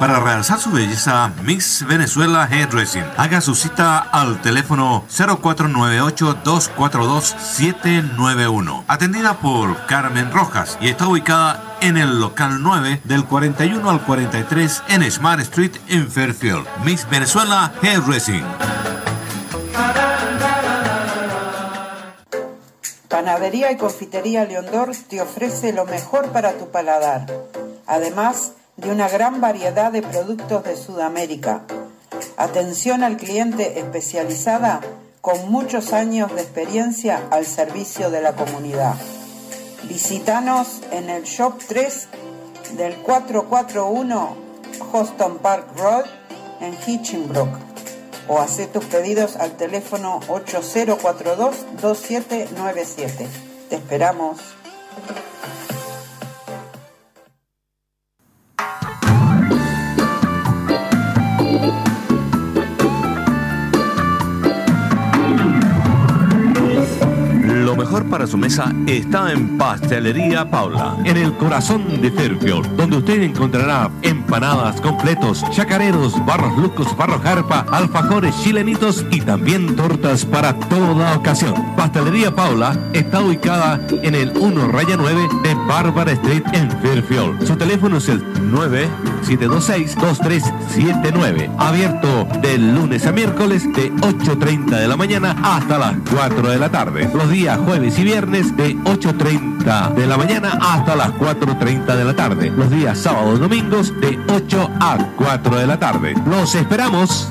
Para realzar su belleza, Miss Venezuela Hairdressing. Haga su cita al teléfono 0498-242-791. Atendida por Carmen Rojas y está ubicada en el local 9 del 41 al 43 en Smart Street en Fairfield. Miss Venezuela Hairdressing. Panadería y Confitería Leondor te ofrece lo mejor para tu paladar, además de una gran variedad de productos de Sudamérica. Atención al cliente especializada con muchos años de experiencia al servicio de la comunidad. Visítanos en el Shop 3 del 441 Houston Park Road en Hitchinbrook o hace tus pedidos al teléfono 8042-2797. Te esperamos. Mejor para su mesa está en Pastelería Paula, en el corazón de Fairfield, donde usted encontrará empanadas, completos, chacareros, barros lucos, barro jarpa, alfajores chilenitos y también tortas para toda ocasión. Pastelería Paula está ubicada en el 1 raya 9 de Barbara Street en Fairfield. Su teléfono es el 9726-2379. Abierto de lunes a miércoles de 8.30 de la mañana hasta las 4 de la tarde. Los días jueves y viernes de 8.30 de la mañana hasta las 4.30 de la tarde. Los días sábados y domingos de 8 a 4 de la tarde. Los esperamos.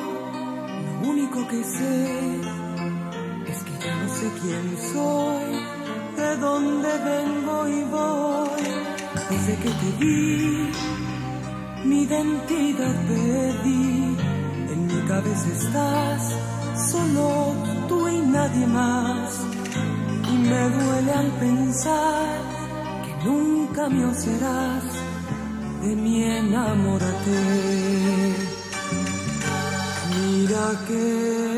Es que ya no sé quién soy de dónde vengo y voy. Desde que te vi, mi identidad perdí. En mi cabeza estás, solo tú y nadie más. Y me duele al pensar que nunca me serás. De mi enamórate. Mira que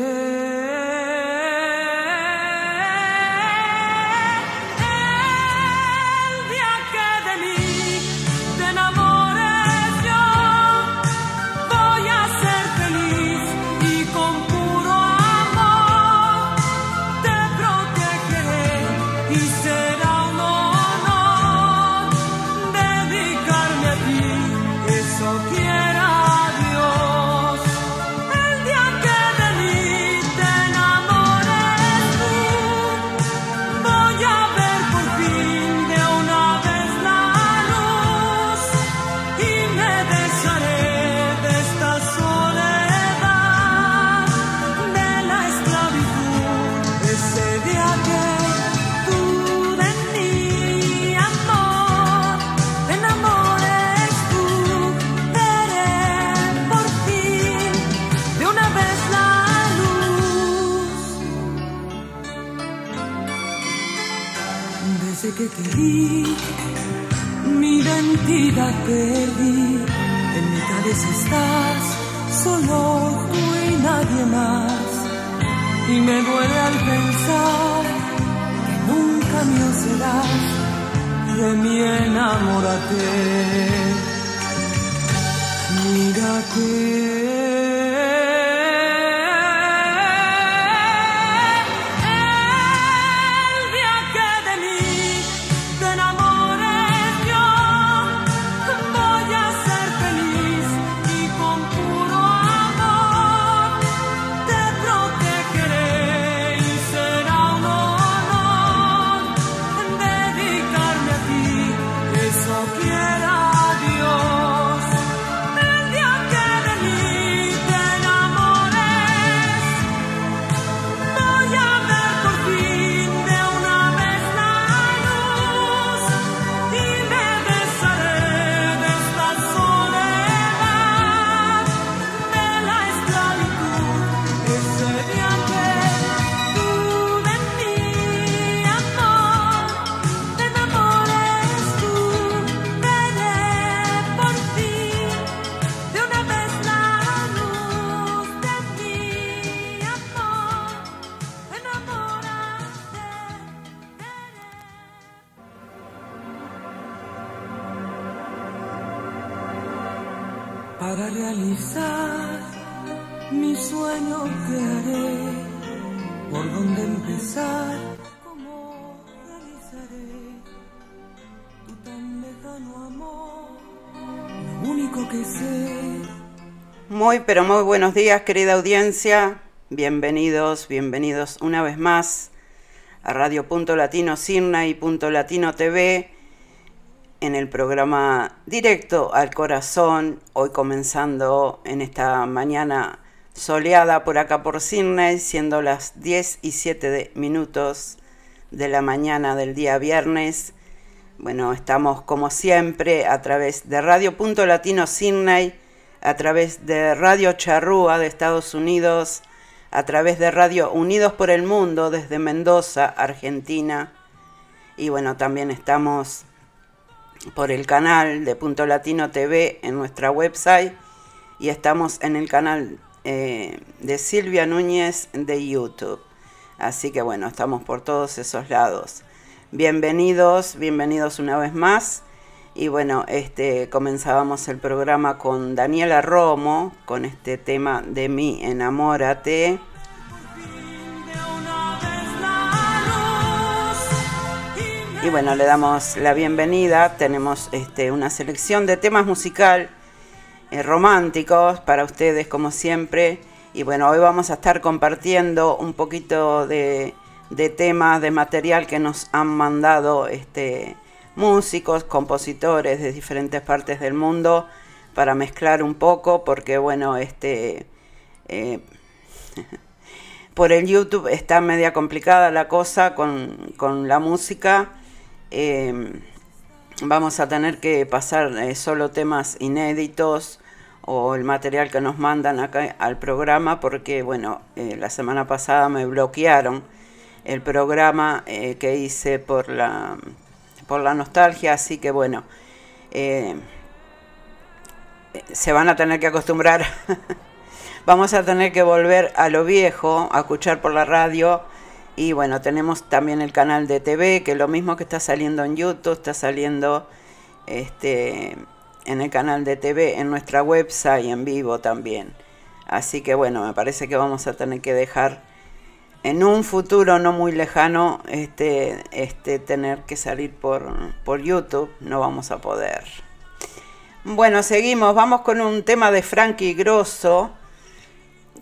identidad perdí. En mi cabeza estás, solo tú y nadie más. Y me duele al pensar que nunca mío serás, de mi enamórate. Mira Muy, pero muy buenos días, querida audiencia. Bienvenidos, bienvenidos una vez más a Radio Punto Latino Sirna y Punto Latino TV en el programa Directo al Corazón, hoy comenzando en esta mañana soleada por acá por Sydney, siendo las 10 y 7 minutos de la mañana del día viernes. Bueno, estamos como siempre a través de Radio Punto Latino Sydney, a través de Radio Charrúa de Estados Unidos, a través de Radio Unidos por el Mundo desde Mendoza, Argentina. Y bueno, también estamos por el canal de Punto Latino TV en nuestra website y estamos en el canal eh, de Silvia Núñez de YouTube. Así que bueno, estamos por todos esos lados. Bienvenidos, bienvenidos una vez más. Y bueno, este comenzábamos el programa con Daniela Romo con este tema de mi enamórate. Y bueno, le damos la bienvenida. Tenemos este, una selección de temas musical eh, románticos para ustedes, como siempre. Y bueno, hoy vamos a estar compartiendo un poquito de, temas, de material que nos han mandado este, músicos, compositores de diferentes partes del mundo para mezclar un poco, porque bueno, este. Eh, por el YouTube está media complicada la cosa con, con la música Em, vamos a tener que pasar eh, solo temas inéditos o el material que nos mandan acá al programa porque bueno eh, la semana pasada me bloquearon el programa que hice por la por la nostalgia así que bueno se van a tener que acostumbrar vamos a tener que volver a lo viejo a escuchar por la radio y bueno, tenemos también el canal de TV, que lo mismo que está saliendo en YouTube, está saliendo este, en el canal de TV, en nuestra website en vivo también. Así que bueno, me parece que vamos a tener que dejar en un futuro no muy lejano este, este, tener que salir por, por YouTube. No vamos a poder. Bueno, seguimos. Vamos con un tema de Frankie Grosso,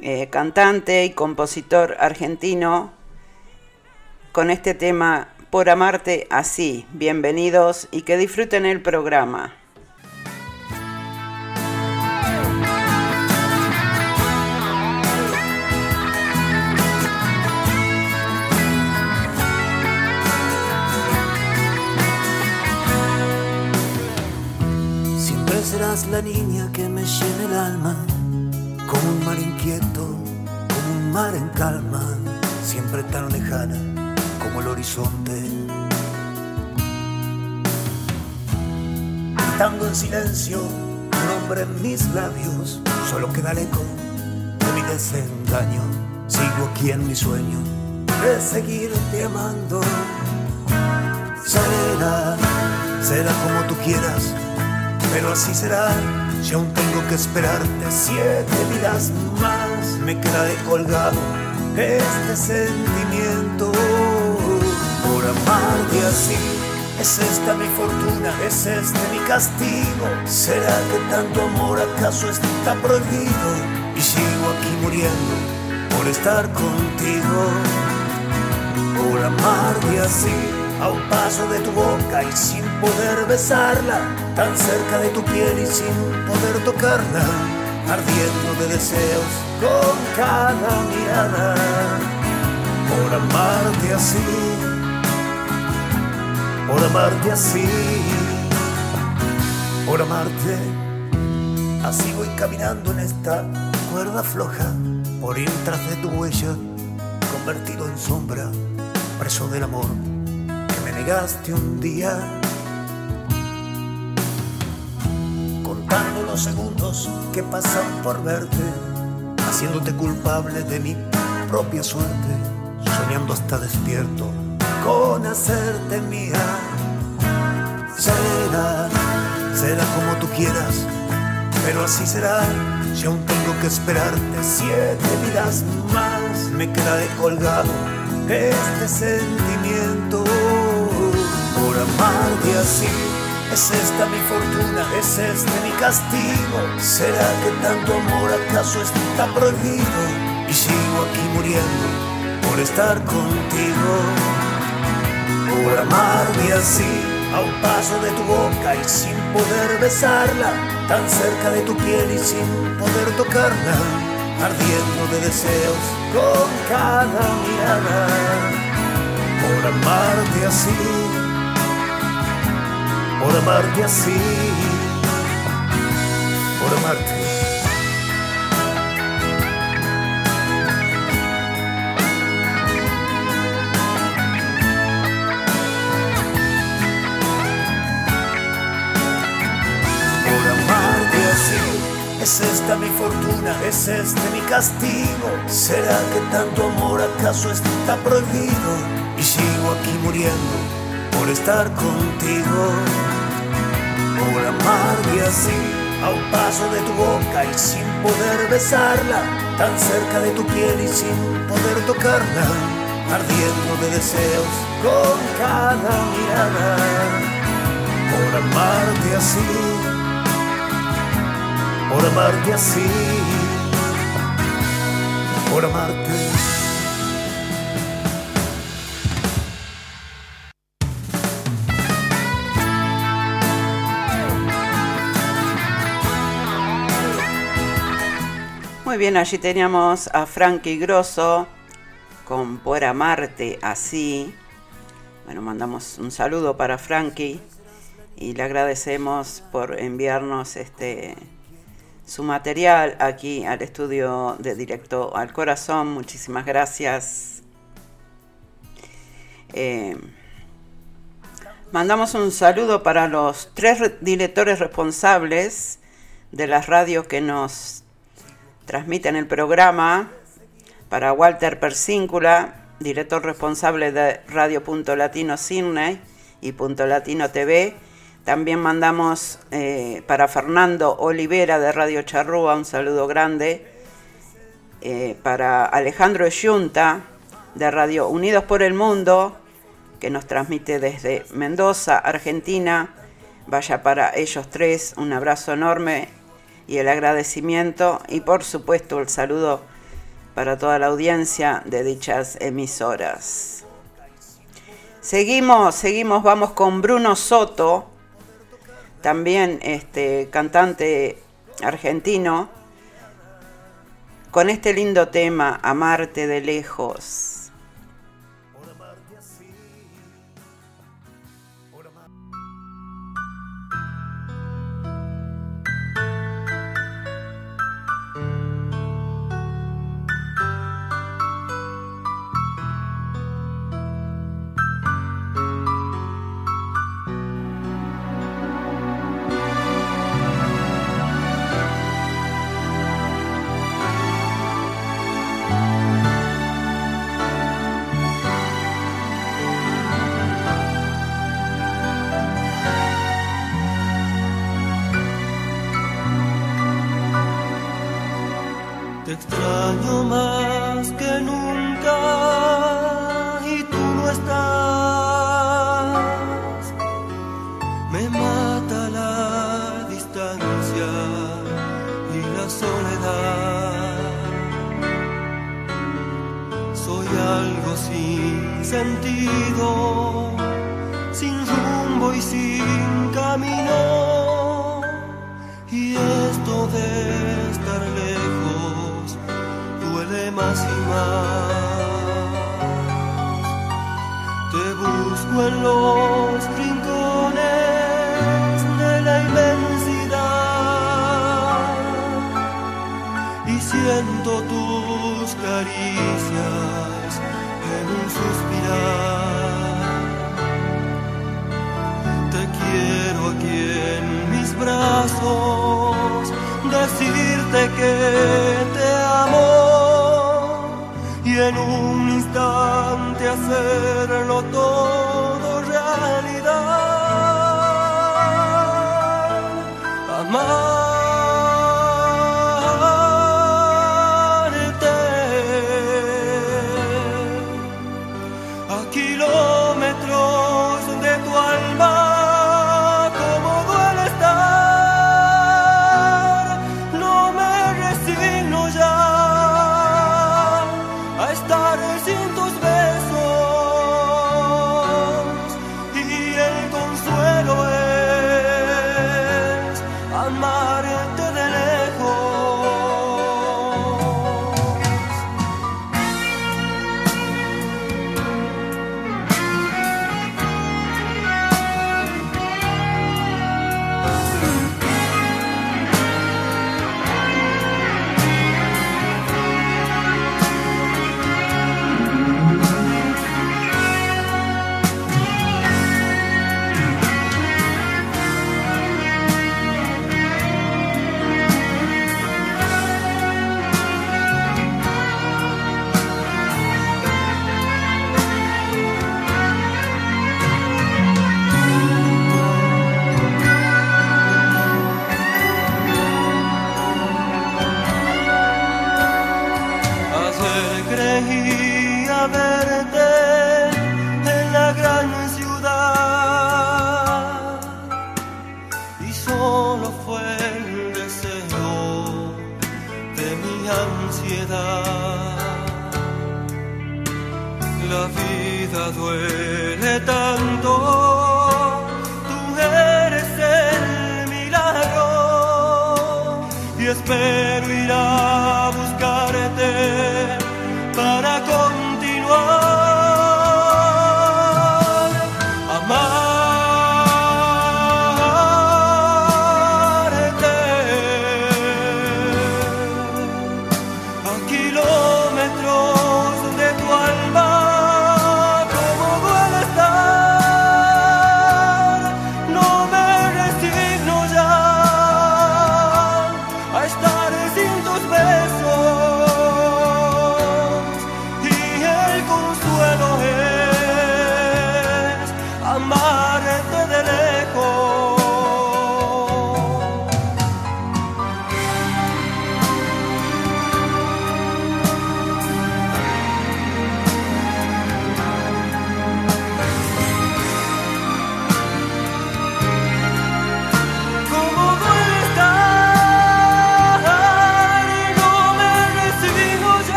eh, cantante y compositor argentino con este tema Por amarte así. Bienvenidos y que disfruten el programa. La niña que me llena el alma, como un mar inquieto, como un mar en calma, siempre tan lejana como el horizonte. Gritando en silencio tu nombre en mis labios, solo queda el eco de mi desengaño. Sigo aquí en mi sueño de seguirte amando. Será, será como tú quieras, pero así será. Si aún tengo que esperarte siete vidas más, me quedaré colgado este sentimiento por amarte así. Es esta mi fortuna, es este mi castigo. ¿Será que tanto amor acaso está prohibido? Y sigo aquí muriendo por estar contigo, por amarte así. A un paso de tu boca y sin poder besarla, tan cerca de tu piel y sin poder tocarla, ardiendo de deseos con cada mirada, por amarte así por amarte así, por amarte. Así voy caminando en esta cuerda floja, por ir tras de tu huella, convertido en sombra, preso del amor que me negaste un día. Los segundos que pasan por verte, haciéndote culpable de mi propia suerte, soñando hasta despierto con hacerte mía. Será, será como tú quieras, pero así será. Si aún tengo que esperarte siete vidas más, me quedaré colgado este sentimiento por amarte así. Es esta mi fortuna, es este mi castigo. ¿Será que tanto amor acaso está prohibido? Y sigo aquí muriendo por estar contigo, por amarte así a un paso de tu boca y sin poder besarla, tan cerca de tu piel y sin poder tocarla, ardiendo de deseos con cada mirada, por amarte así, por amarte así, por amarte. Es esta mi fortuna, es este mi castigo. ¿Será que tanto amor acaso está prohibido? Y sigo aquí muriendo por estar contigo, por amarte así, a un paso de tu boca y sin poder besarla, tan cerca de tu piel y sin poder tocarla, ardiendo de deseos con cada mirada, por amarte así por amarte así, por amarte. Muy bien, allí teníamos a Frankie Grosso con Por amarte así. Bueno, mandamos un saludo para Frankie y le agradecemos por enviarnos este su material aquí al estudio de Directo al Corazón. Muchísimas gracias. Eh, mandamos un saludo para los tres directores responsables de las radios que nos transmiten el programa. Para Walter Persíncula, director responsable de Radio Punto Latino Sydney y Punto Latino TV también mandamos eh, para Fernando Olivera de Radio Charrúa un saludo grande. Eh, para Alejandro Yunta de Radio Unidos por el Mundo, que nos transmite desde Mendoza, Argentina. Vaya para ellos tres un abrazo enorme y el agradecimiento y por supuesto el saludo para toda la audiencia de dichas emisoras. Seguimos, seguimos, vamos con Bruno Soto también este cantante argentino, con este lindo tema, Amarte de lejos.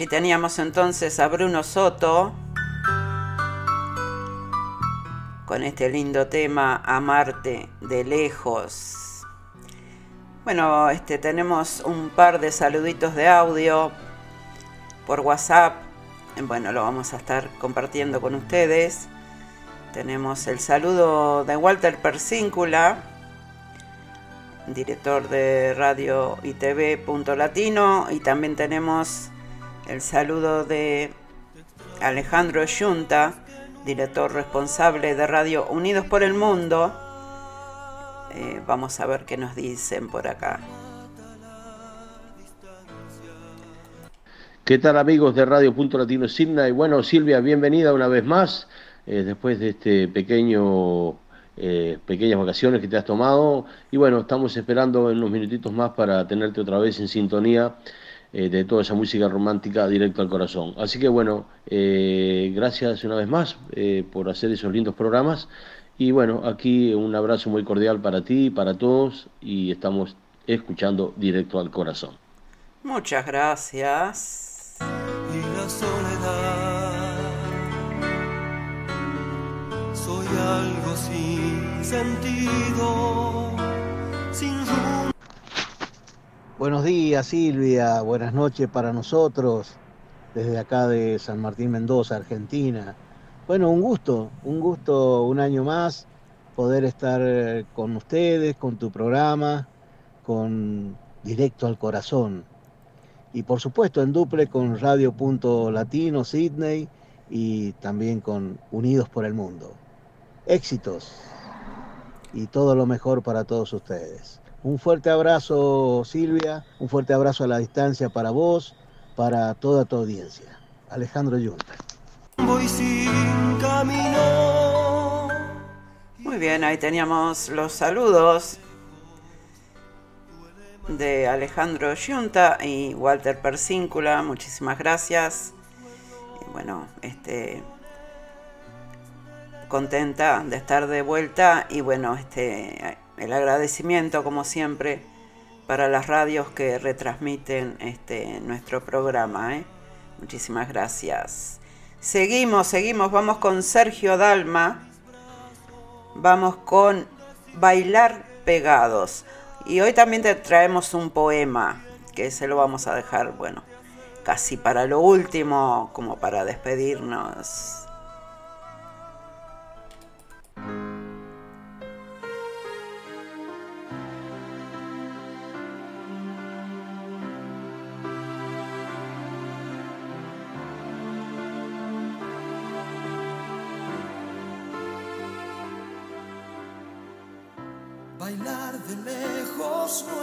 Allí teníamos entonces a Bruno Soto con este lindo tema Amarte de lejos. Bueno, este tenemos un par de saluditos de audio por WhatsApp. Bueno, lo vamos a estar compartiendo con ustedes. Tenemos el saludo de Walter Persíncula, director de radio y Punto Latino, y también tenemos el saludo de Alejandro Yunta, director responsable de Radio Unidos por el Mundo. Eh, vamos a ver qué nos dicen por acá. ¿Qué tal amigos de Radio Punto Latino Sydney? Bueno, Silvia, bienvenida una vez más, eh, después de este pequeño, eh, pequeñas vacaciones que te has tomado. Y bueno, estamos esperando en unos minutitos más para tenerte otra vez en sintonía eh, de toda esa música romántica directo al corazón. Así que bueno, eh, gracias una vez más eh, por hacer esos lindos programas. Y bueno, aquí un abrazo muy cordial para ti y para todos y estamos escuchando directo al corazón. Muchas gracias. y la soledad. Soy algo sin sentido, Buenos días Silvia, buenas noches para nosotros desde acá de San Martín Mendoza, Argentina. Bueno, un gusto, un gusto un año más poder estar eh, con ustedes, con tu programa, con Directo al Corazón. Y por supuesto en duple con Radio Punto Latino, Sydney y también con Unidos por el Mundo. Éxitos y todo lo mejor para todos ustedes. Un fuerte abrazo Silvia, un fuerte abrazo a la distancia para vos, para toda tu audiencia. Alejandro Yunta. Voy sin camino. Muy bien, ahí teníamos los saludos de Alejandro Yunta y Walter Persíncula. Muchísimas gracias. Y bueno, este contenta de estar de vuelta y bueno, este el agradecimiento como siempre para las radios que retransmiten este nuestro programa, ¿eh? Muchísimas gracias. Seguimos, seguimos, vamos con Sergio Dalma. Vamos con Bailar Pegados. Y hoy también te traemos un poema que se lo vamos a dejar, bueno, casi para lo último, como para despedirnos.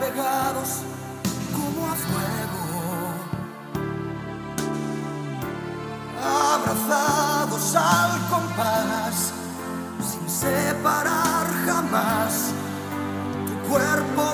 pegados como a fuego, abrazados al compás, sin separar jamás tu cuerpo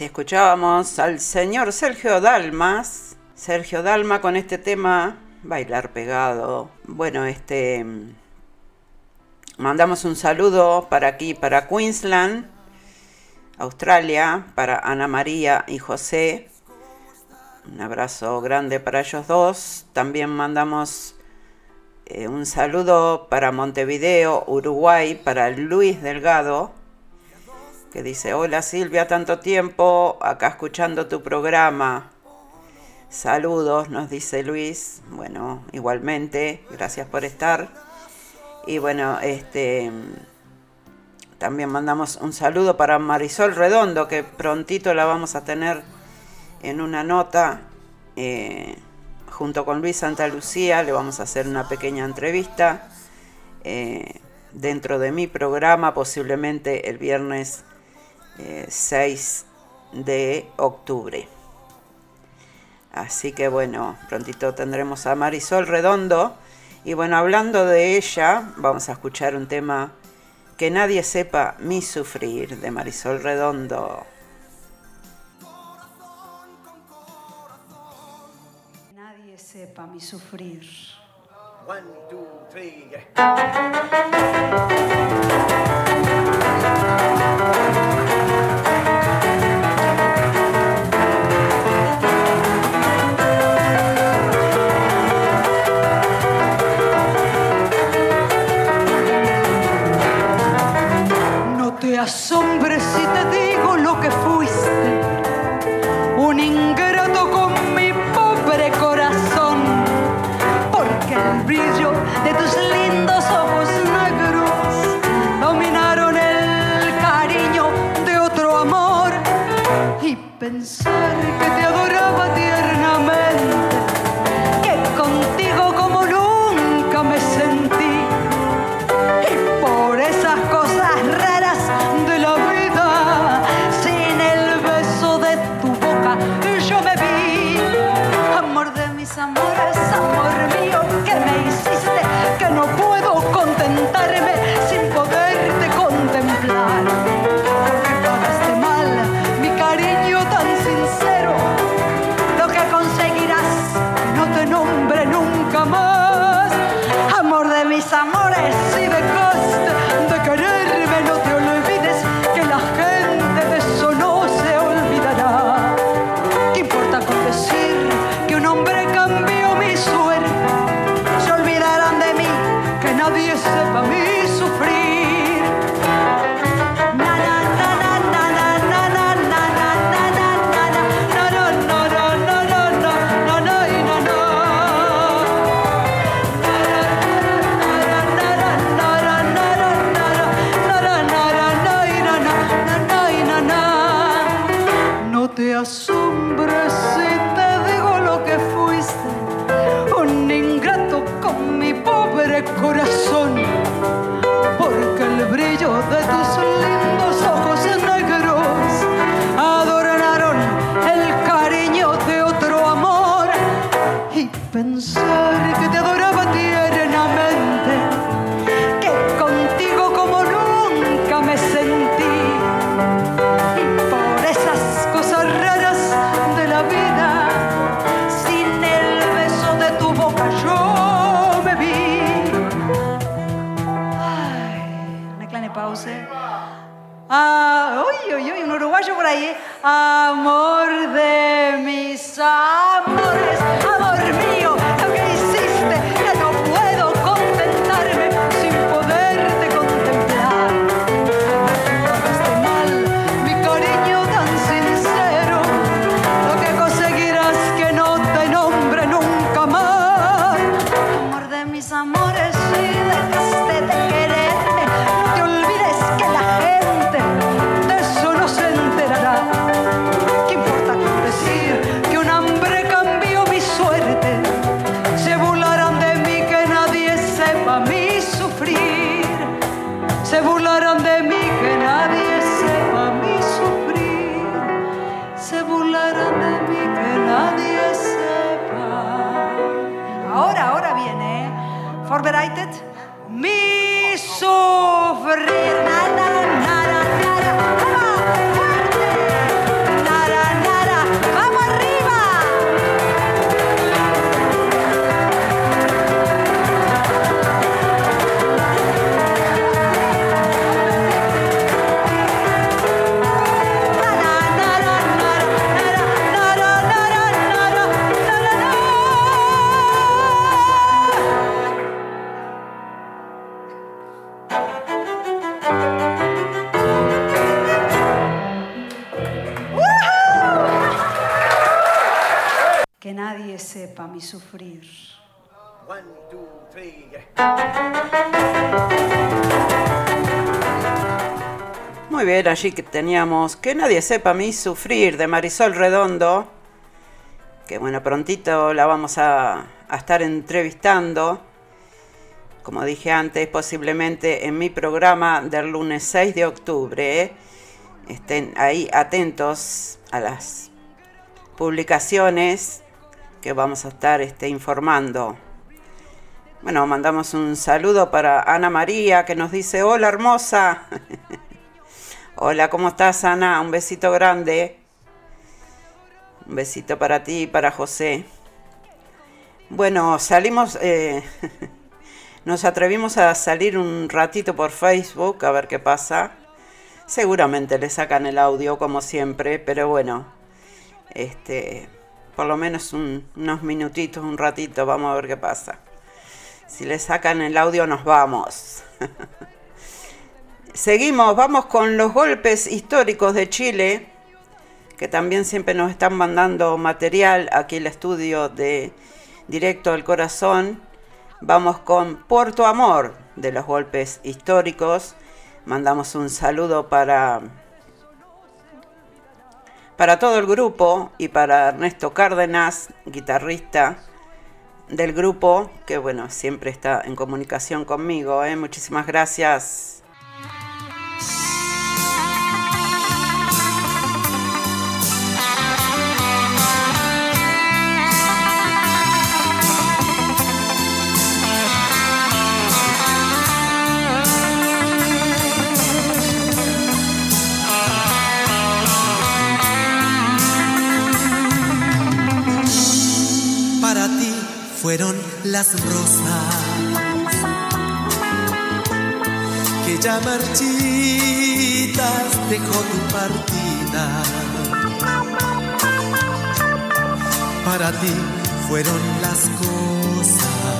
Escuchábamos al señor Sergio Dalmas, Sergio Dalma con este tema Bailar pegado. Bueno, este mandamos un saludo para aquí, para Queensland, Australia, para Ana María y José. Un abrazo grande para ellos dos. También mandamos eh, un saludo para Montevideo, Uruguay, para Luis Delgado que dice, hola Silvia, tanto tiempo, acá escuchando tu programa. Saludos, nos dice Luis. Bueno, igualmente, gracias por estar. Y bueno, este también mandamos un saludo para Marisol Redondo, que prontito la vamos a tener en una nota. Eh, junto con Luis Santa Lucía le vamos a hacer una pequeña entrevista eh, dentro de mi programa, posiblemente el viernes eh, 6 de octubre. Así que bueno, prontito tendremos a Marisol Redondo. Y bueno, hablando de ella, vamos a escuchar un tema que nadie sepa mi sufrir de Marisol Redondo. Nadie sepa mi sufrir. One, two, three. allí que teníamos Que nadie sepa a mí sufrir de Marisol Redondo, que bueno, prontito la vamos a, estar entrevistando. Como dije antes, posiblemente en mi programa del lunes 6 de octubre. Estén ahí atentos a las publicaciones que vamos a estar este, informando. Bueno, mandamos un saludo para Ana María que nos dice, hola hermosa. hola, ¿cómo estás Ana? Un besito grande. Un besito para ti y para José. Bueno, salimos, eh, nos atrevimos a salir un ratito por Facebook a ver qué pasa. Seguramente le sacan el audio como siempre, pero bueno, este, por lo menos unos minutitos, un ratito, vamos a ver qué pasa. Si le sacan el audio nos vamos. Seguimos, vamos con los golpes históricos de Chile, que también siempre nos están mandando material aquí el estudio de Directo al Corazón. Vamos con Puerto Amor de los golpes históricos. Mandamos un saludo para para todo el grupo y para Ernesto Cárdenas, guitarrista del grupo, que bueno, siempre está en comunicación conmigo. ¿eh? Muchísimas gracias. Las rosas que ya marchitas dejó tu partida. Para ti fueron las cosas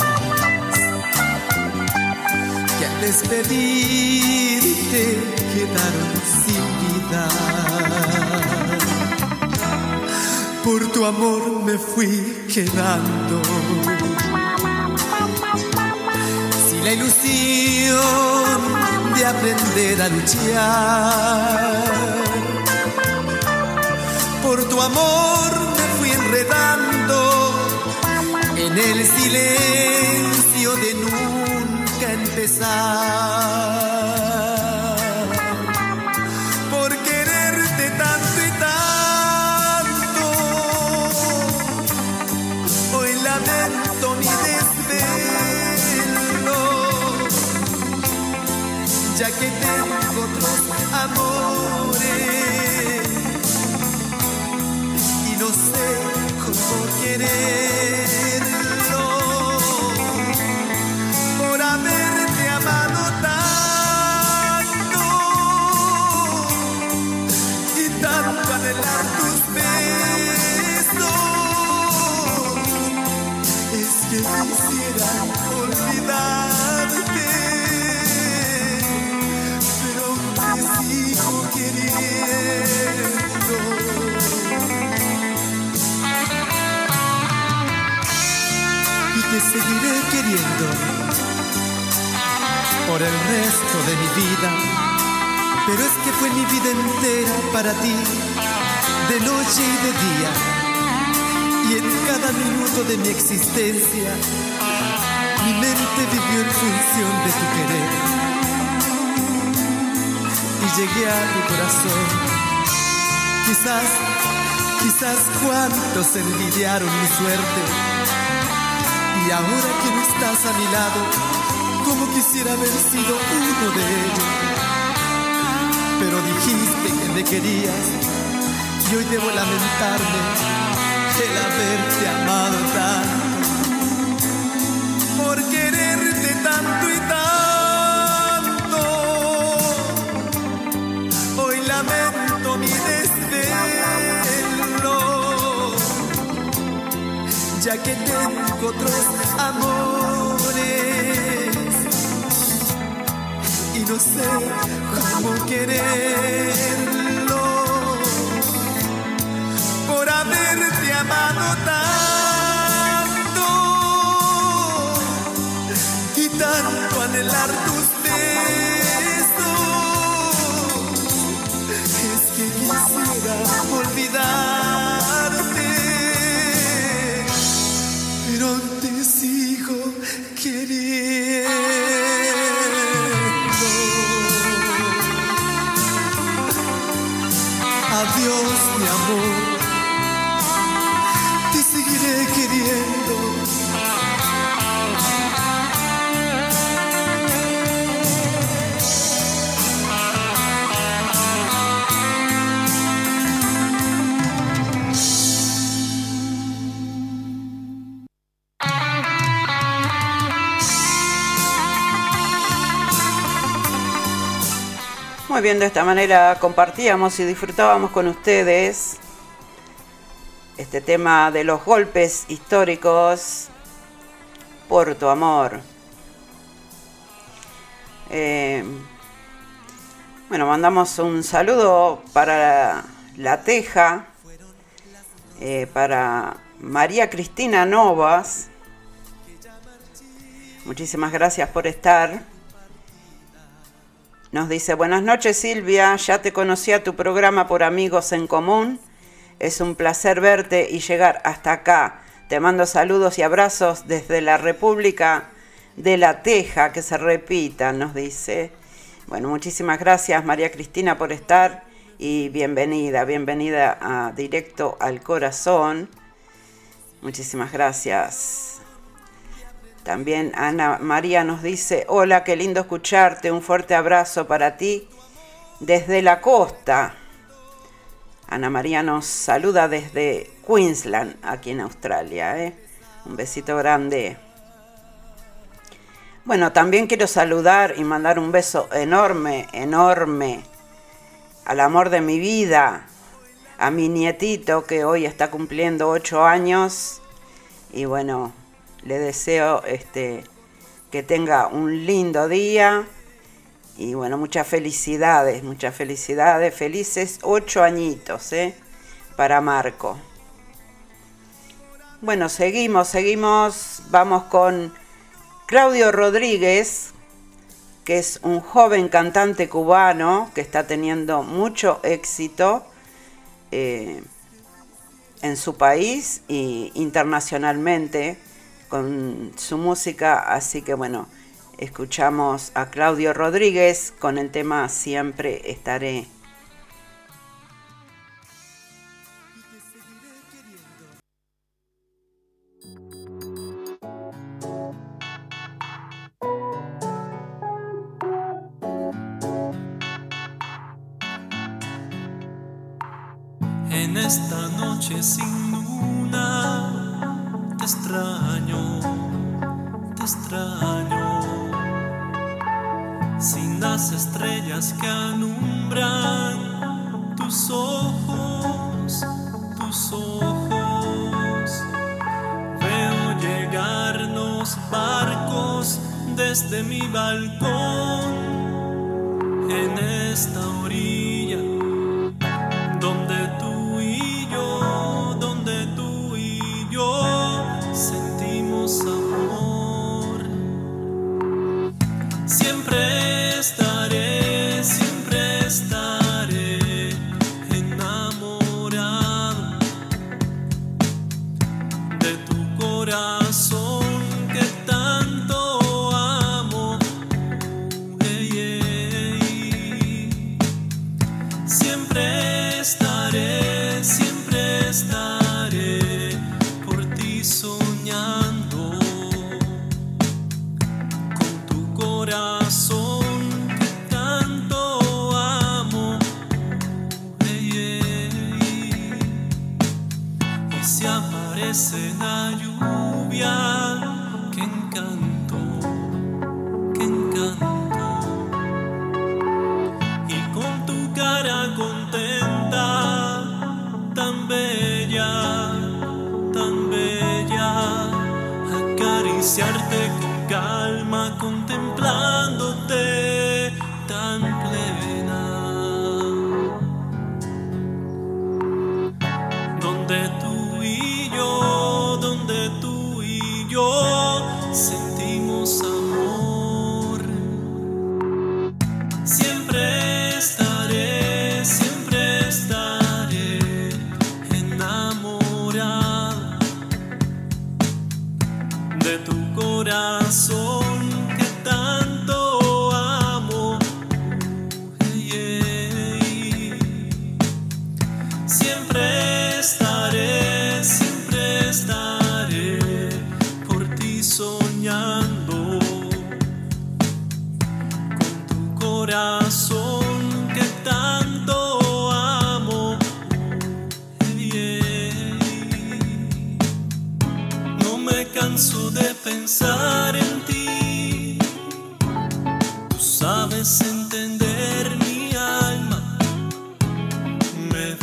que al despedirte quedaron sin vida. Por tu amor me fui quedando la ilusión de aprender a luchar. Por tu amor me fui enredando en el silencio de nunca empezar. Resto de mi vida. Pero es que fue mi vida entera para ti, de noche y de día. Y en cada minuto de mi existencia, mi mente vivió en función de tu querer llegué a tu corazón. Quizás, quizás cuántos envidiaron mi suerte. Y ahora que no estás a mi lado, como quisiera haber sido uno de ellos. Pero dijiste que me querías y hoy debo lamentarme el haberte amado tanto. Por quererte tanto y tanto. lamento mi desvelo, ya que tengo otros amores y no sé cómo quererlo. Por haberte amado tanto y tanto anhelar tus olvidarte, 两步。Muy bien, de esta manera compartíamos y disfrutábamos con ustedes este tema de los golpes históricos por tu amor. Eh, bueno, mandamos un saludo para la Teja, eh, para María Cristina Novas. Muchísimas gracias por estar. Nos dice, buenas noches Silvia, ya te conocí a tu programa por Amigos en Común. Es un placer verte y llegar hasta acá. Te mando saludos y abrazos desde la República de la Teja, que se repita, nos dice. Bueno, muchísimas gracias María Cristina por estar y bienvenida, bienvenida a Directo al Corazón. Muchísimas gracias. También Ana María nos dice, hola, qué lindo escucharte, un fuerte abrazo para ti desde la costa. Ana María nos saluda desde Queensland, aquí en Australia. ¿eh? Un besito grande. Bueno, también quiero saludar y mandar un beso enorme, enorme al amor de mi vida, a mi nietito que hoy está cumpliendo ocho años. Y bueno, le deseo este, que tenga un lindo día y bueno, muchas felicidades, muchas felicidades, felices ocho añitos ¿eh? para Marco. Bueno, seguimos, seguimos, vamos con Claudio Rodríguez, que es un joven cantante cubano que está teniendo mucho éxito eh, en su país e internacionalmente con su música, así que bueno, escuchamos a Claudio Rodríguez con el tema Siempre estaré. En esta noche sin luna te extraño, te extraño. Sin las estrellas que alumbran tus ojos, tus ojos. Veo llegar los barcos desde mi balcón en esta orilla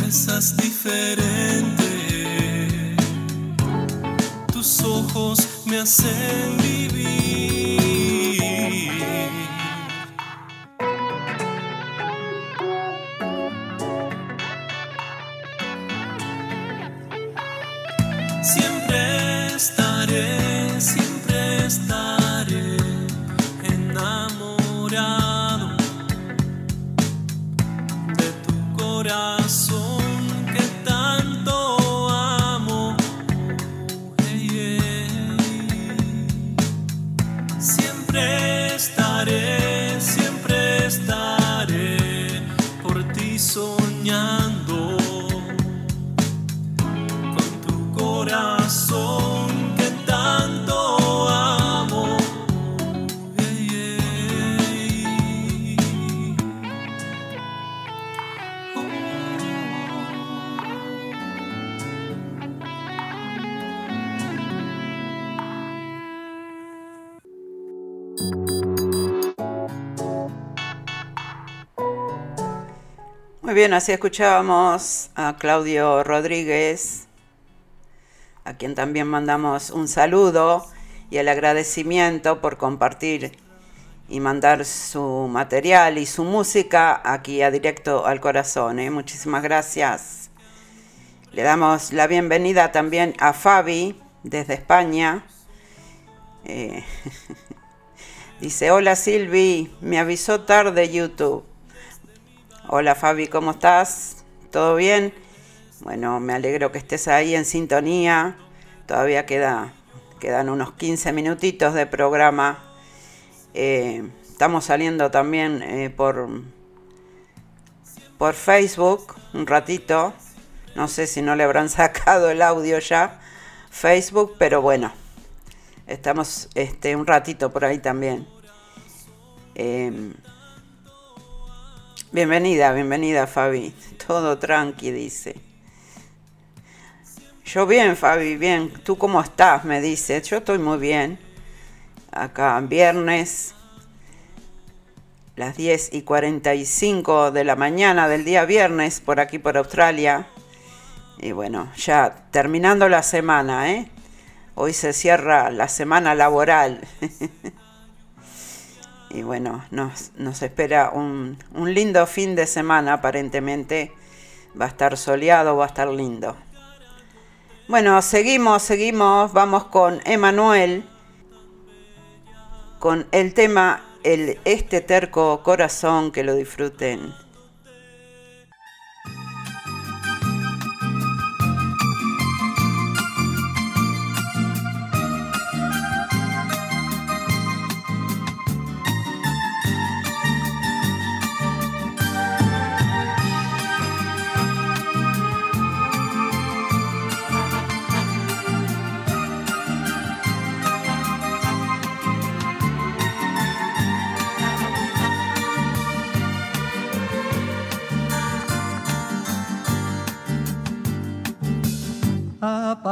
Besas diferente. Bien, así escuchábamos a Claudio Rodríguez, a quien también mandamos un saludo y el agradecimiento por compartir y mandar su material y su música aquí a directo al corazón. ¿eh? Muchísimas gracias. Le damos la bienvenida también a Fabi desde España. Eh, dice, hola Silvi, me avisó tarde YouTube. Hola Fabi, ¿cómo estás? ¿Todo bien? Bueno, me alegro que estés ahí en sintonía. Todavía queda, quedan unos 15 minutitos de programa. Eh, estamos saliendo también eh, por, por Facebook un ratito. No sé si no le habrán sacado el audio ya. Facebook, pero bueno. Estamos este, un ratito por ahí también. Eh, Bienvenida, bienvenida Fabi. Todo tranqui, dice. Yo bien, Fabi, bien. ¿Tú cómo estás? Me dice. Yo estoy muy bien. Acá viernes, las 10 y 45 de la mañana del día viernes, por aquí por Australia. Y bueno, ya terminando la semana, ¿eh? Hoy se cierra la semana laboral. Y bueno, nos, nos espera un, un lindo fin de semana, aparentemente. Va a estar soleado, va a estar lindo. Bueno, seguimos, seguimos. Vamos con Emanuel. Con el tema el, Este terco corazón, que lo disfruten.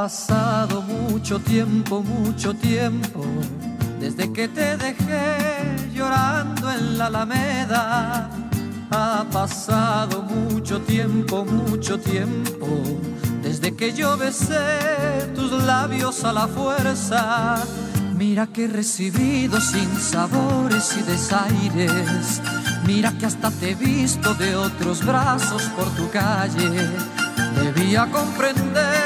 Pasado mucho tiempo, mucho tiempo, desde que te dejé llorando en la alameda. Ha pasado mucho tiempo, mucho tiempo, desde que yo besé tus labios a la fuerza. Mira que he recibido sin sabores y desaires. Mira que hasta te he visto de otros brazos por tu calle. Debía comprender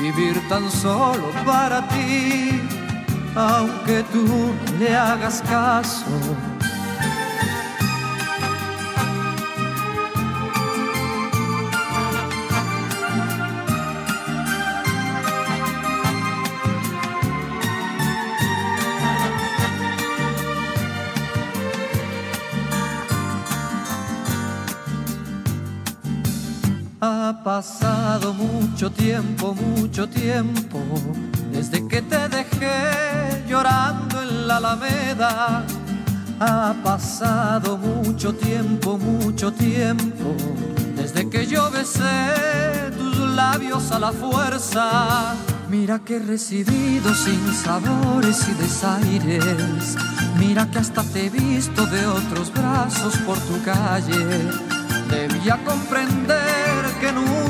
vivir tan solo para ti, aunque tú le hagas caso. Pasado mucho tiempo, mucho tiempo, desde que te dejé llorando en la alameda. Ha pasado mucho tiempo, mucho tiempo, desde que yo besé tus labios a la fuerza. Mira que he recibido sin sabores y desaires. Mira que hasta te he visto de otros brazos por tu calle. Debía comprender que nunca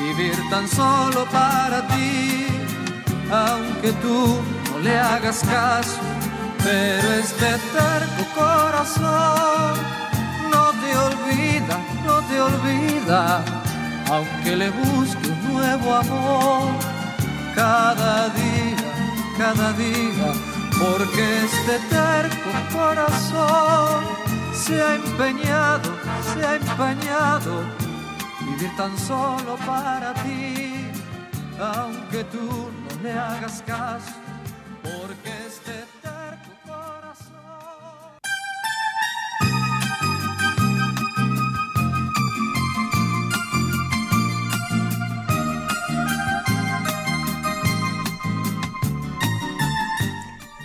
vivir tan solo para ti, aunque tú no le hagas caso, pero este terco corazón. No te olvida, no te olvida, aunque le busque un nuevo amor. Cada día, cada día, porque este terco corazón. Se ha empeñado, se ha empeñado vivir tan solo para ti, aunque tú no le hagas caso, porque este terco corazón.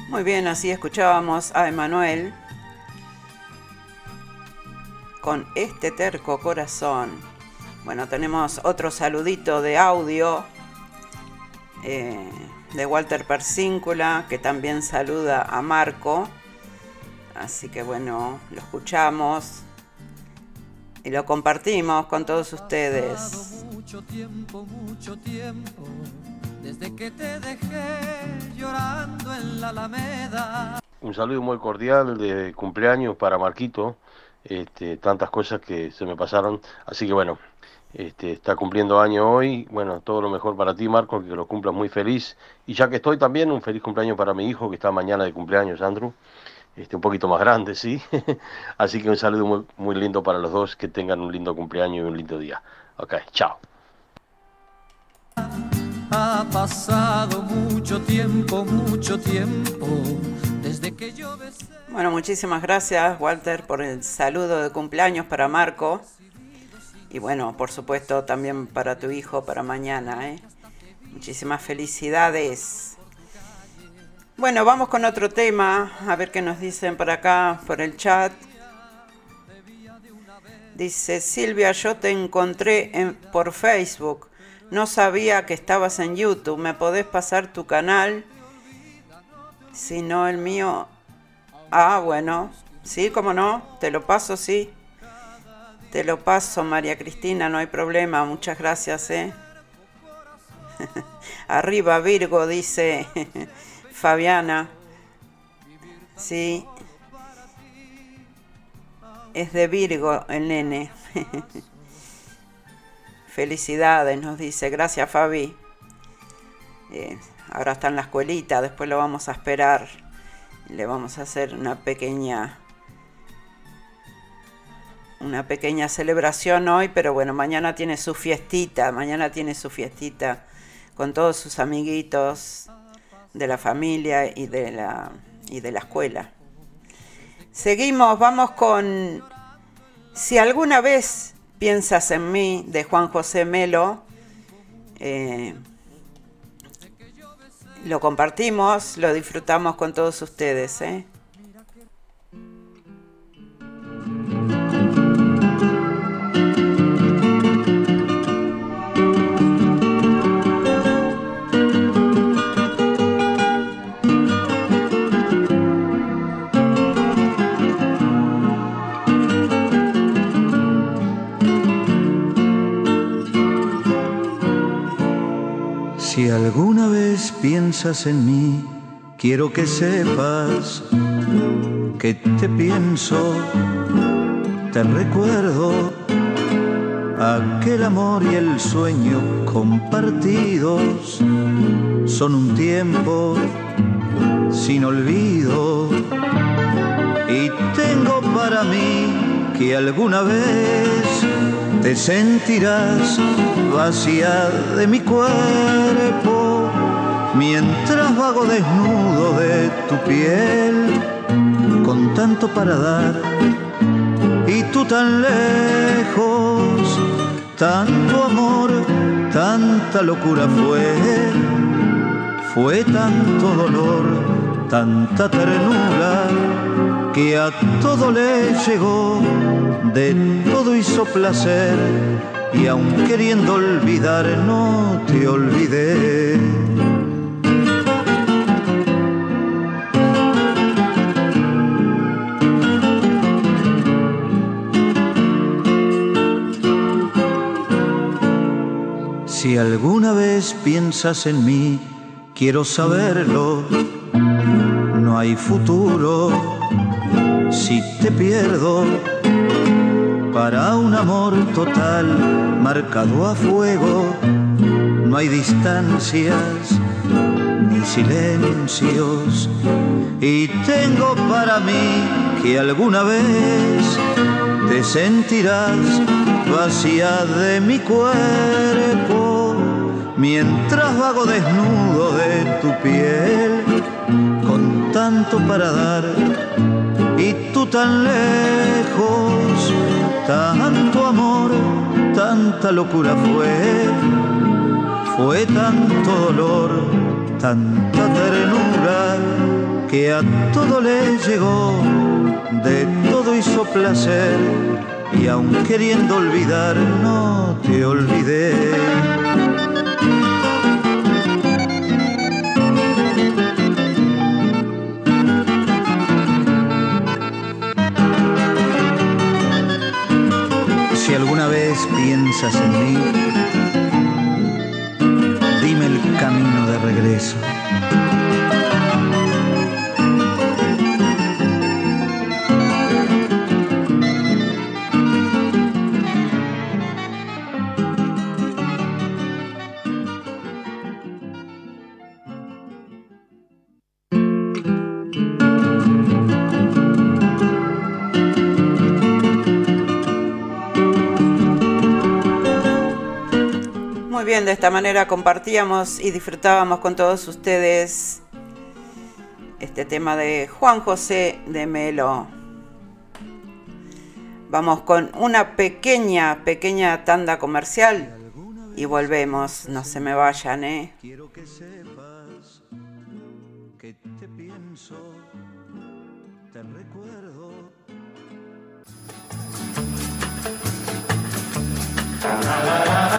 Muy bien, así escuchábamos a Emanuel con este terco corazón. Bueno, tenemos otro saludito de audio eh, de Walter Persíncula, que también saluda a Marco. Así que bueno, lo escuchamos y lo compartimos con todos ustedes. Mucho tiempo, mucho tiempo, desde que te dejé llorando en la Alameda. Un saludo muy cordial de cumpleaños para Marquito. Este, tantas cosas que se me pasaron. Así que bueno, este, está cumpliendo año hoy. Bueno, todo lo mejor para ti, Marco, que lo cumplas muy feliz. Y ya que estoy también, un feliz cumpleaños para mi hijo, que está mañana de cumpleaños, Andrew. Este, un poquito más grande, sí. Así que un saludo muy, muy lindo para los dos, que tengan un lindo cumpleaños y un lindo día. Ok, chao. Ha pasado mucho tiempo, mucho tiempo, desde que yo besé. Bueno, muchísimas gracias Walter por el saludo de cumpleaños para Marco. Y bueno, por supuesto también para tu hijo para mañana. ¿eh? Muchísimas felicidades. Bueno, vamos con otro tema. A ver qué nos dicen por acá, por el chat. Dice Silvia, yo te encontré en, por Facebook. No sabía que estabas en YouTube. ¿Me podés pasar tu canal? Si no, el mío. Ah, bueno. Sí, cómo no. Te lo paso, sí. Te lo paso, María Cristina. No hay problema. Muchas gracias, ¿eh? Arriba, Virgo, dice Fabiana. Sí. Es de Virgo el nene. Felicidades, nos dice. Gracias, Fabi. Eh, ahora está en la escuelita, después lo vamos a esperar. Le vamos a hacer una pequeña una pequeña celebración hoy, pero bueno, mañana tiene su fiestita, mañana tiene su fiestita con todos sus amiguitos de la familia y de la y de la escuela. Seguimos, vamos con Si alguna vez piensas en mí de Juan José Melo. Eh, lo compartimos, lo disfrutamos con todos ustedes. ¿eh? Si alguna vez piensas en mí, quiero que sepas que te pienso, te recuerdo aquel amor y el sueño compartidos. Son un tiempo sin olvido y tengo para mí que alguna vez te sentirás vacía de mi cuerpo mientras vago desnudo de tu piel con tanto para dar y tú tan lejos, tanto amor, tanta locura fue, fue tanto dolor, tanta ternura que a todo le llegó, de todo hizo placer y aun queriendo olvidar no te olvidé. Si alguna vez piensas en mí, quiero saberlo. No hay futuro si te pierdo. Para un amor total marcado a fuego, no hay distancias ni silencios. Y tengo para mí que alguna vez te sentirás vacía de mi cuerpo, mientras vago desnudo de tu piel, con tanto para dar y tú tan lejos, tanto amor, tanta locura fue, fue tanto dolor, tanta ternura que a todo le llegó, de todo hizo placer y aun queriendo olvidar no te olvidé. Piensas en mí, de esta manera compartíamos y disfrutábamos con todos ustedes este tema de Juan José de Melo. Vamos con una pequeña, pequeña tanda comercial y volvemos. No se me vayan, ¿eh?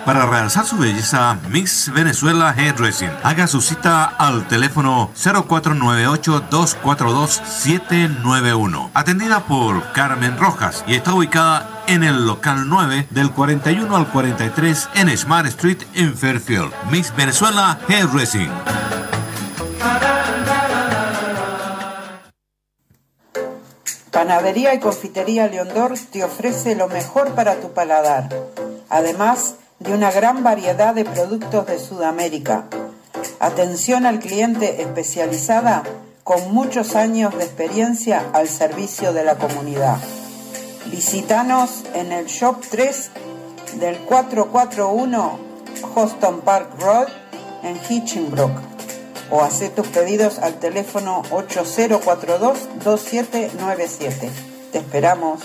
Para realzar su belleza, Miss Venezuela Hairdressing. Haga su cita al teléfono 0498-242-791. Atendida por Carmen Rojas y está ubicada en el local 9 del 41 al 43 en Smart Street en Fairfield. Miss Venezuela Hairdressing. Panadería y Confitería Leondor te ofrece lo mejor para tu paladar, además de una gran variedad de productos de Sudamérica. Atención al cliente especializada con muchos años de experiencia al servicio de la comunidad. Visítanos en el Shop 3 del 441 Houston Park Road en Hitchinbrook o hace tus pedidos al teléfono 8042-2797. Te esperamos.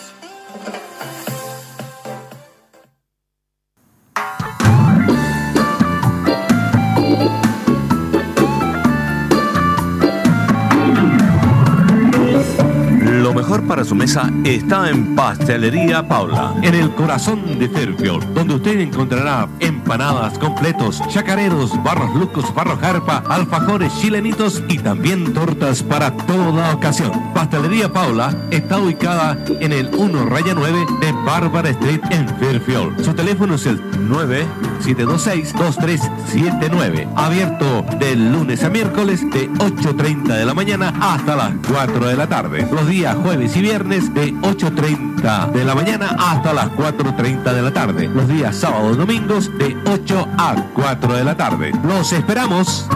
Para su mesa está en Pastelería Paula, en el corazón de Fairfield, donde usted encontrará empanadas, completos, chacareros, barros lucos, barro jarpa, alfajores chilenitos y también tortas para toda ocasión. Pastelería Paula está ubicada en el 1 raya 9 de Barbara Street en Fairfield. Su teléfono es el 9726-2379. Abierto de lunes a miércoles de 8.30 de la mañana hasta las 4 de la tarde. Los días jueves jueves y viernes de 8.30 de la mañana hasta las 4.30 de la tarde. Los días sábados y domingos de 8 a 4 de la tarde. Los esperamos.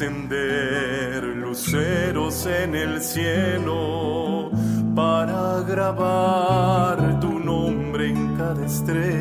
Encender luceros en el cielo para grabar tu nombre en cada estrella.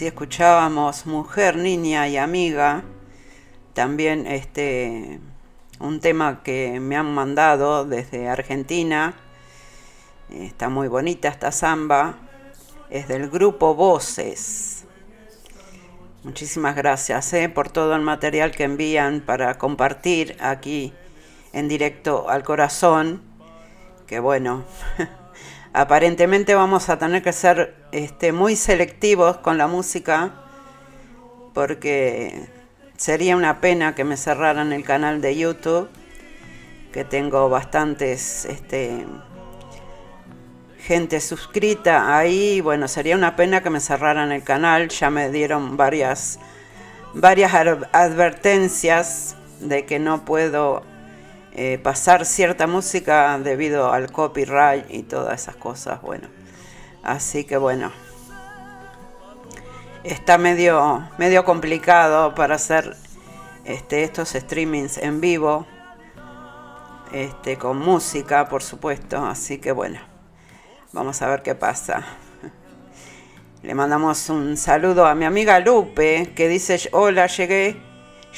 Así escuchábamos Mujer, Niña y Amiga. También este un tema que me han mandado desde Argentina. Está muy bonita esta samba. Es del grupo Voces. Muchísimas gracias eh, por todo el material que envían para compartir aquí en directo al corazón. Que bueno, aparentemente vamos a tener que ser este, muy selectivos con la música porque sería una pena que me cerraran el canal de YouTube, que tengo bastantes este, gente suscrita ahí. Bueno, sería una pena que me cerraran el canal. Ya me dieron varias, varias ar- advertencias de que no puedo eh, pasar cierta música debido al copyright y todas esas cosas. Bueno, así que bueno. está medio, medio complicado para hacer este, estos streamings en vivo, este, con música, por supuesto. Así que bueno, vamos a ver qué pasa. Le mandamos un saludo a mi amiga Lupe, que dice, hola, llegué,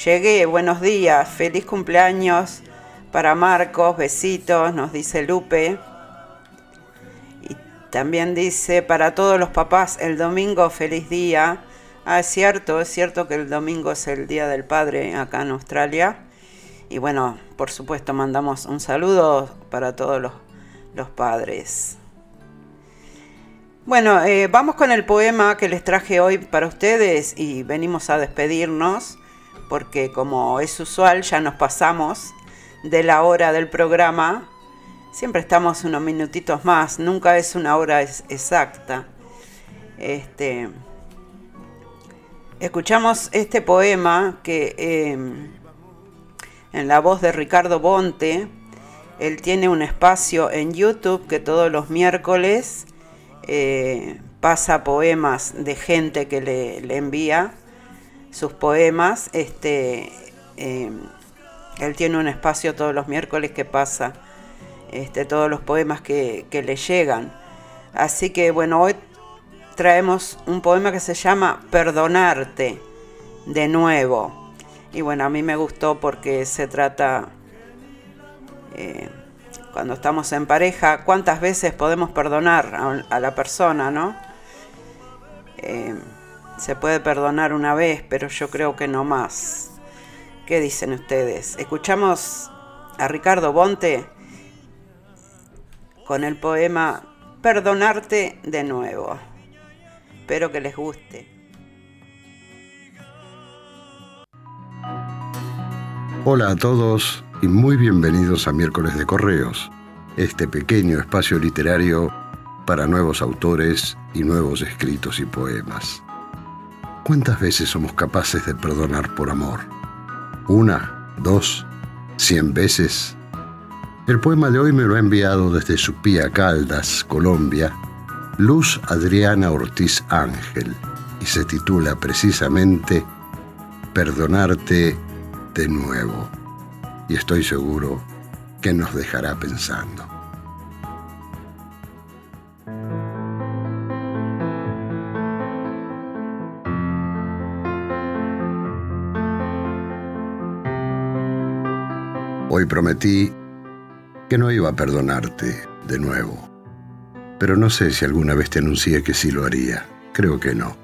llegué, buenos días, feliz cumpleaños para Marcos, besitos, nos dice Lupe. Y también dice, para todos los papás, el domingo, feliz día. Ah, es cierto, es cierto que el domingo es el Día del Padre acá en Australia. Y bueno, por supuesto, mandamos un saludo para todos los, los padres. Bueno, eh, vamos con el poema que les traje hoy para ustedes y venimos a despedirnos porque como es usual ya nos pasamos de la hora del programa. Siempre estamos unos minutitos más, nunca es una hora exacta. Este, escuchamos este poema que em, en la voz de Ricardo Bonte, él tiene un espacio en YouTube que todos los miércoles eh, pasa poemas de gente que le, envía sus poemas. Este, em, él tiene un espacio todos los miércoles que pasa este, todos los poemas que, le llegan. Así que bueno, hoy traemos un poema que se llama Perdonarte de nuevo. Y bueno, a mí me gustó porque se trata, eh, cuando estamos en pareja, cuántas veces podemos perdonar a, la persona, ¿no? Eh, se puede perdonar una vez, pero yo creo que no más. ¿Qué dicen ustedes? Escuchamos a Ricardo Bonte con el poema Perdonarte de nuevo. Espero que les guste. Hola a todos y muy bienvenidos a Miércoles de Correos, este pequeño espacio literario para nuevos autores y nuevos escritos y poemas. ¿Cuántas veces somos capaces de perdonar por amor? Una, dos, cien veces. El poema de hoy me lo ha enviado desde Supía Caldas, Colombia, Luz Adriana Ortiz Ángel, y se titula precisamente Perdonarte de nuevo. Y estoy seguro que nos dejará pensando. Hoy prometí que no iba a perdonarte de nuevo, pero no sé si alguna vez te anuncié que sí lo haría. Creo que no.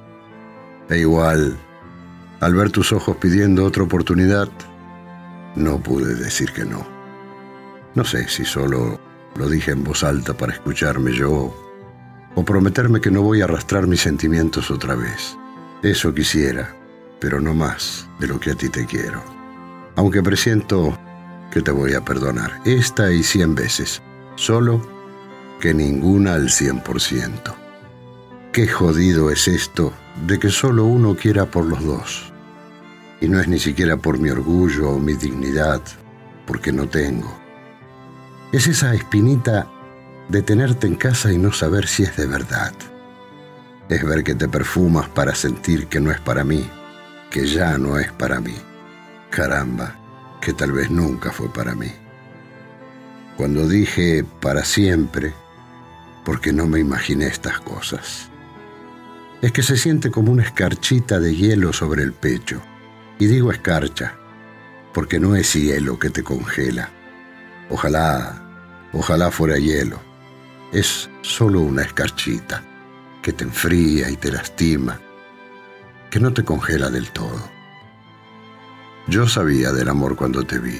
E igual, al ver tus ojos pidiendo otra oportunidad, no pude decir que no. No sé si solo lo dije en voz alta para escucharme yo o prometerme que no voy a arrastrar mis sentimientos otra vez. Eso quisiera, pero no más de lo que a ti te quiero. Aunque presiento que te voy a perdonar, esta y cien veces, solo que ninguna al cien por ciento. Qué jodido es esto de que solo uno quiera por los dos. Y no es ni siquiera por mi orgullo o mi dignidad, porque no tengo. Es esa espinita de tenerte en casa y no saber si es de verdad. Es ver que te perfumas para sentir que no es para mí, que ya no es para mí. Caramba, que tal vez nunca fue para mí. Cuando dije para siempre, porque no me imaginé estas cosas. Es que se siente como una escarchita de hielo sobre el pecho. Y digo escarcha, porque no es hielo que te congela. Ojalá, ojalá fuera hielo. Es solo una escarchita que te enfría y te lastima, que no te congela del todo. Yo sabía del amor cuando te vi,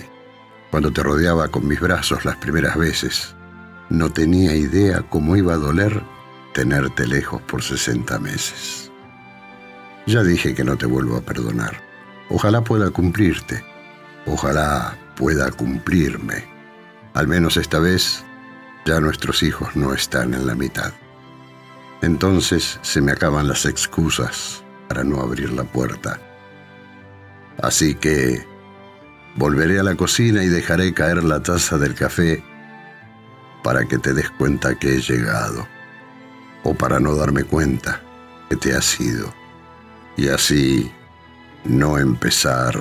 cuando te rodeaba con mis brazos las primeras veces. No tenía idea cómo iba a doler tenerte lejos por 60 meses. Ya dije que no te vuelvo a perdonar. Ojalá pueda cumplirte. Ojalá pueda cumplirme. Al menos esta vez ya nuestros hijos no están en la mitad. Entonces se me acaban las excusas para no abrir la puerta Así que volveré a la cocina y dejaré caer la taza del café para que te des cuenta que he llegado, o para no darme cuenta que te has ido, y así no empezar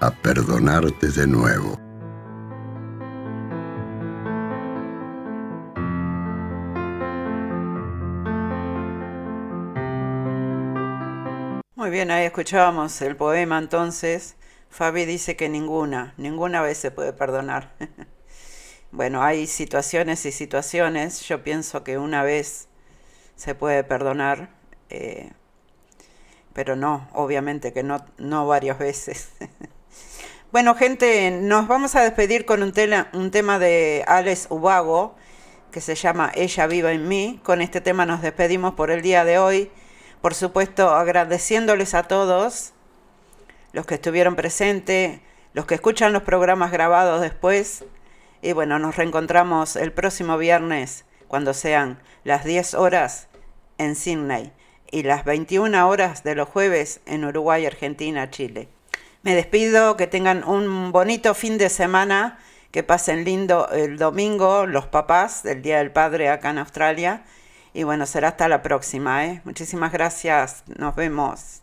a perdonarte de nuevo. Muy bien, ahí escuchábamos el poema entonces. Fabi dice que ninguna, ninguna vez se puede perdonar. bueno, hay situaciones y situaciones. Yo pienso que una vez se puede perdonar, eh, pero no, obviamente que no, no varias veces. bueno, gente, nos vamos a despedir con un, un tema de Alex Ubago que se llama Ella viva en mí. Con este tema nos despedimos por el día de hoy. Por supuesto, agradeciéndoles a todos los que estuvieron presentes, los que escuchan los programas grabados después. Y bueno, nos reencontramos el próximo viernes cuando sean las 10 horas en Sydney y las 21 horas de los jueves en Uruguay, Argentina, Chile. Me despido, que tengan un bonito fin de semana, que pasen lindo el domingo los papás del Día del Padre acá en Australia. Y bueno, será hasta la próxima. ¿eh? Muchísimas gracias, nos vemos.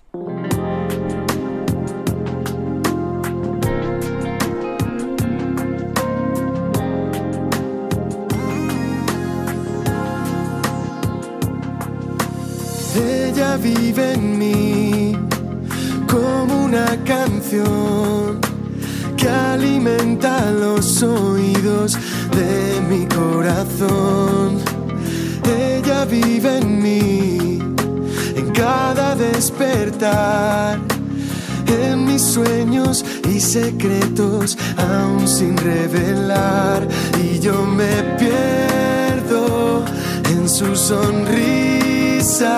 Ella vive en mí como una canción que alimenta los oídos de mi corazón. Ella vive en mí en cada despertar, en mis sueños y secretos aún sin revelar. Y yo me pierdo en su sonrisa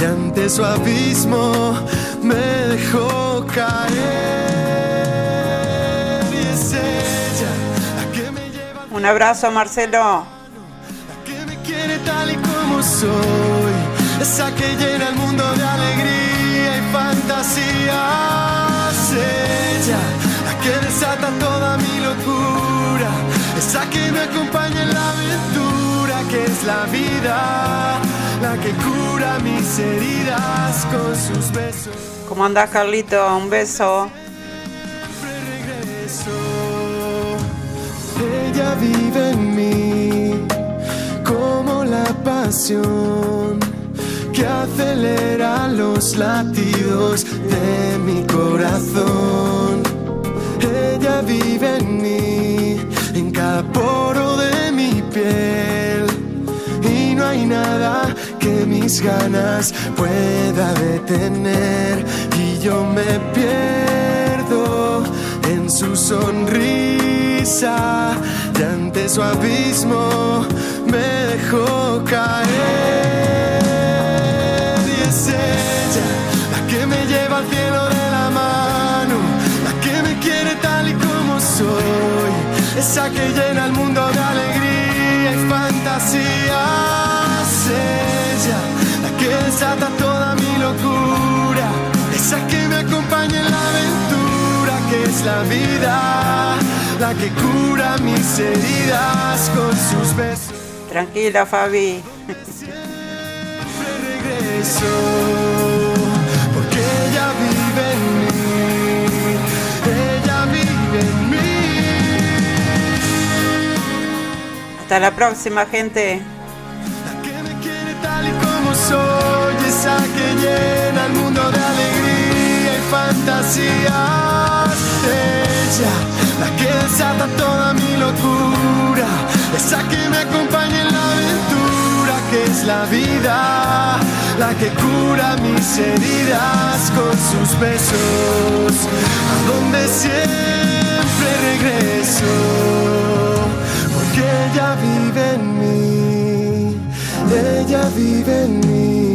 y ante su abismo me dejó caer. Y es ella la que me lleva Un abrazo, Marcelo. Quiere tal y como soy, esa que llena el mundo de alegría y fantasías. Ella, la que desata toda mi locura, esa que me acompaña en la aventura que es la vida, la que cura mis heridas con sus besos. ¿Cómo andás, Carlito? Un beso. regreso. Ella vive en mí que acelera los latidos de mi corazón. Ella vive en mí, en cada poro de mi piel. Y no hay nada que mis ganas pueda detener. Y yo me pierdo en su sonrisa. Y ante su abismo me dejó caer. Y es ella la que me lleva al cielo de la mano, la que me quiere tal y como soy, esa que llena el mundo de alegría y fantasías. Ella, la que desata toda mi locura, esa que me acompaña en la aventura que es la vida, la que cura mis heridas con sus besos. Tranquila, Fabi. Porque ella vive en mí, ella vive en mí. Hasta la próxima, gente. La que me quiere tal y como soy, esa que llena el mundo de alegría y fantasías. Ella, la que desata toda mi locura, esa que me acompaña en la aventura que es la vida, la que cura mis heridas con sus besos, a donde siempre regreso, porque ella vive en mí, ella vive en mí.